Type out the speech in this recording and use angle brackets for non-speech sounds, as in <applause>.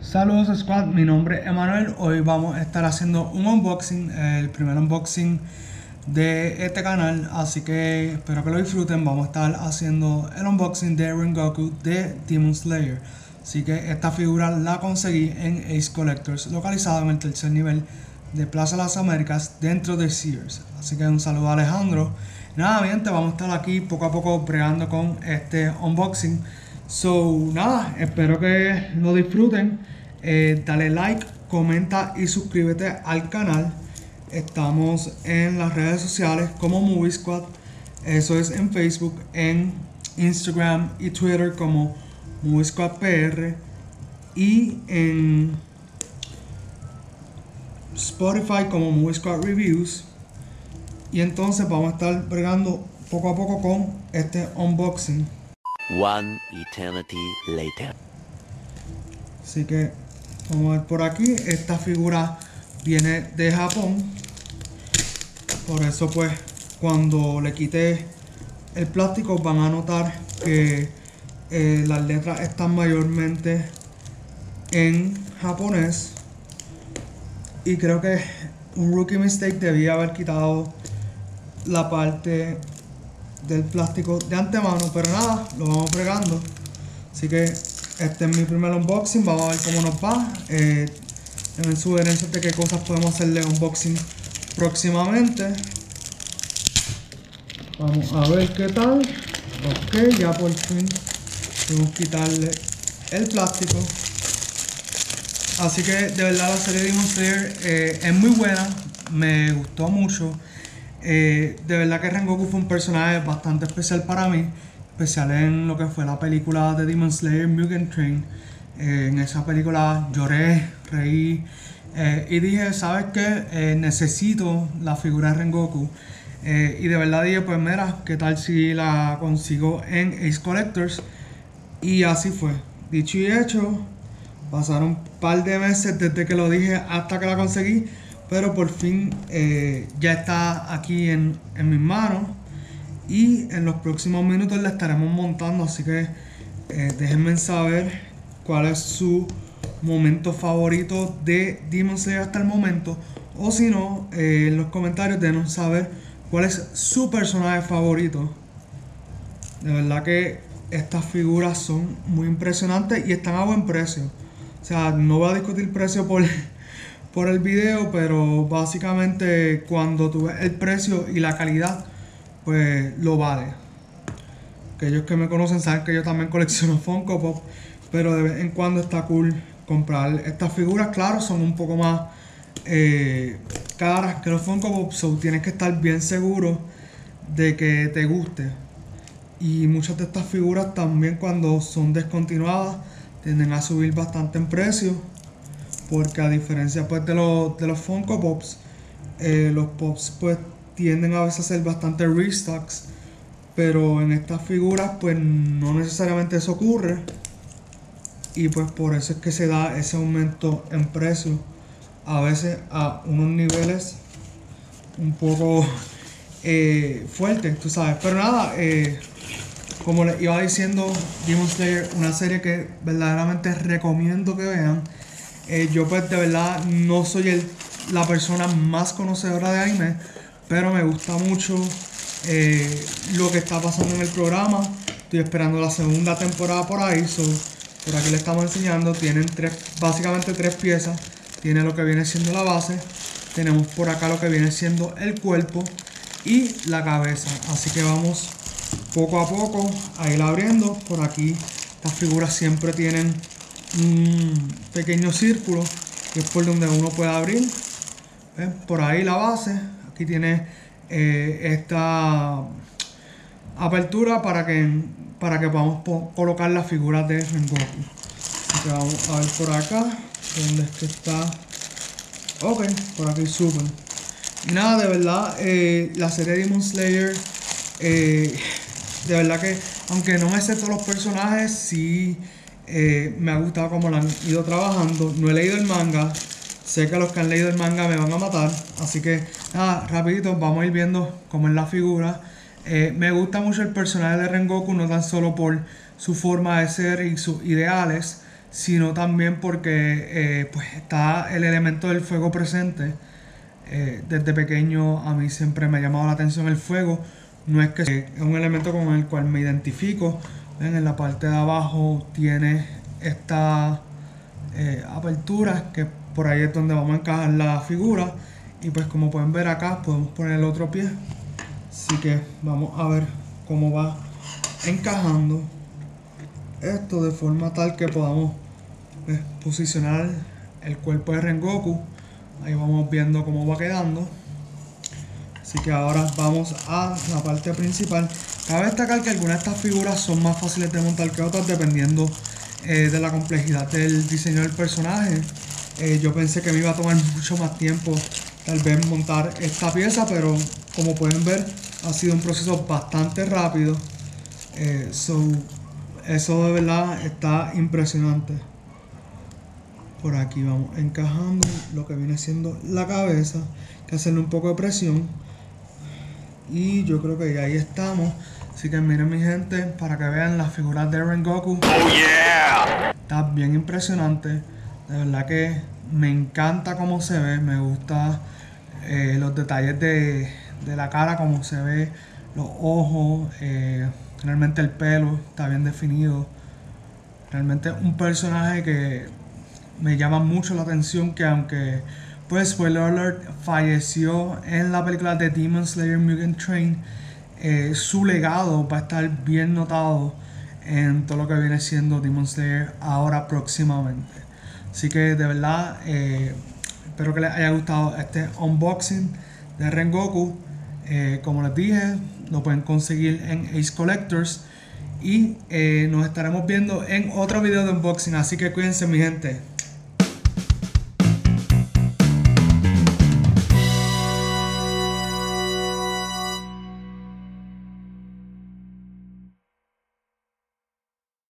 Saludos Squad, mi nombre es Emanuel. Hoy vamos a estar haciendo un unboxing, el primer unboxing de este canal, así que espero que lo disfruten. Vamos a estar haciendo el unboxing de Rengoku de Demon Slayer. Así que esta figura la conseguí en Ace Collectors, localizado en el tercer nivel de Plaza Las Américas dentro de Sears. Así que un saludo a Alejandro. Nada, bien, te vamos a estar aquí poco a poco bregando con este unboxing. So, nada, espero que lo disfruten. Eh, dale like, comenta y suscríbete al canal. Estamos en las redes sociales como Movie Squad. Eso es en Facebook, en Instagram y Twitter como Movie Squad PR. Y en Spotify como Movie Squad Reviews. Y entonces vamos a estar bregando poco a poco con este unboxing. One eternity later. Así que vamos a ver por aquí. Esta figura viene de Japón. Por eso pues cuando le quite el plástico van a notar que eh, las letras están mayormente en japonés. Y creo que un rookie mistake debía haber quitado la parte del plástico de antemano. Pero nada, lo vamos fregando. Así que este es mi primer unboxing. Vamos a ver cómo nos va. Eh, en sugerencias de qué cosas podemos hacerle unboxing próximamente. Vamos a ver qué tal. Ok, ya por fin podemos quitarle el plástico. Así que de verdad la serie de Demon Slayer eh, es muy buena. Me gustó mucho. Eh, de verdad que Rengoku fue un personaje bastante especial para mí, especial en lo que fue la película de Demon Slayer Mugen Train. Eh, en esa película lloré, reí eh, y dije, ¿sabes qué? necesito la figura de Rengoku. y de verdad dije, pues mira, ¿qué tal si la consigo en Ace Collectors? Y así fue. Dicho y hecho, pasaron un par de meses desde que lo dije hasta que la conseguí. Pero por fin eh, ya está aquí en, mis manos. Y en los próximos minutos la estaremos montando. Así que eh, déjenme saber cuál es su momento favorito de Demon Slayer hasta el momento. O si no, eh, en los comentarios déjenos saber cuál es su personaje favorito. De verdad que estas figuras son muy impresionantes y están a buen precio. O sea, no voy a discutir precio por por el video, pero básicamente cuando tú ves el precio y la calidad, pues lo vale. Aquellos que me conocen saben que yo también <laughs> colecciono Funko Pop, pero de vez en cuando está cool comprar estas figuras. Claro, son un poco más eh, caras que los Funko Pop, so tienes que estar bien seguro de que te guste. Y muchas de estas figuras también cuando son descontinuadas tienden a subir bastante en precio porque a diferencia pues de los, de los Funko Pops, eh, los Pops pues tienden a veces a ser bastante restocks, pero en estas figuras pues no necesariamente eso ocurre y pues por eso es que se da ese aumento en precio a veces a unos niveles un poco <laughs> eh, fuertes, tú sabes. Pero nada, eh, como les iba diciendo, Demon Slayer, una serie que verdaderamente recomiendo que vean. Eh, yo pues de verdad no soy la persona más conocedora de anime, pero me gusta mucho eh, lo que está pasando en el programa. Estoy esperando la segunda temporada por ahí. por aquí le estamos enseñando. Tienen tres, básicamente tres piezas. Tiene lo que viene siendo la base. Tenemos por acá lo que viene siendo el cuerpo y la cabeza. Así que vamos poco a poco a ir abriendo. Por aquí estas figuras siempre tienen un pequeño círculo que es por donde uno puede abrir. Por ahí la base. Aquí tiene eh, esta apertura para que, para que podamos colocar las figuras de Rengoku. Vamos a ver por acá. ¿Dónde es está? Ok, por aquí suben. Y nada, de verdad, eh, la serie Demon Slayer, eh, de verdad que, aunque no me sé todos los personajes, sí eh, me ha gustado cómo lo han ido trabajando. No he leído el manga. Sé que los que han leído el manga me van a matar. Así que nada, rapidito, vamos a ir viendo cómo es la figura. Eh, me gusta mucho el personaje de Rengoku, no tan solo por su forma de ser y sus ideales, sino también porque eh, pues está el elemento del fuego presente. Desde pequeño a mí siempre me ha llamado la atención el fuego. No es que es un elemento con el cual me identifico. En la parte de abajo tiene esta eh, que por ahí es donde vamos a encajar la figura. Y pues como pueden ver acá podemos poner el otro pie. Así que vamos a ver cómo va encajando esto de forma tal que podamos pues, posicionar el cuerpo de Rengoku. Ahí vamos viendo cómo va quedando. Así que ahora vamos a la parte principal. Cabe destacar que algunas de estas figuras son más fáciles de montar que otras dependiendo eh, de la complejidad del diseño del personaje. Eh, yo pensé que me iba a tomar <laughs> mucho más tiempo tal vez montar esta pieza, pero como pueden ver ha sido un proceso bastante rápido. Eh, eso de verdad está impresionante. Por aquí vamos encajando lo que viene siendo la cabeza. que hacerle un poco de presión. Y yo creo que ya ahí estamos. Así que miren mi gente, para que vean las figuras de Rengoku. Oh yeah. Está bien impresionante. De verdad que me encanta cómo se ve. Me gusta eh, los detalles de, la cara, cómo se ve, los ojos. Eh, Realmente el pelo está bien definido. Realmente un personaje que me llama mucho la atención que aunque pues spoiler alert falleció en la película de Demon Slayer Mugen Train, eh, su legado va a estar bien notado en todo lo que viene siendo Demon Slayer ahora próximamente. Así que de verdad eh, espero que les haya gustado este unboxing de Rengoku. Eh, como les dije, lo pueden conseguir en Ace Collectors. Y nos estaremos viendo en otro video de unboxing. Así que cuídense mi gente.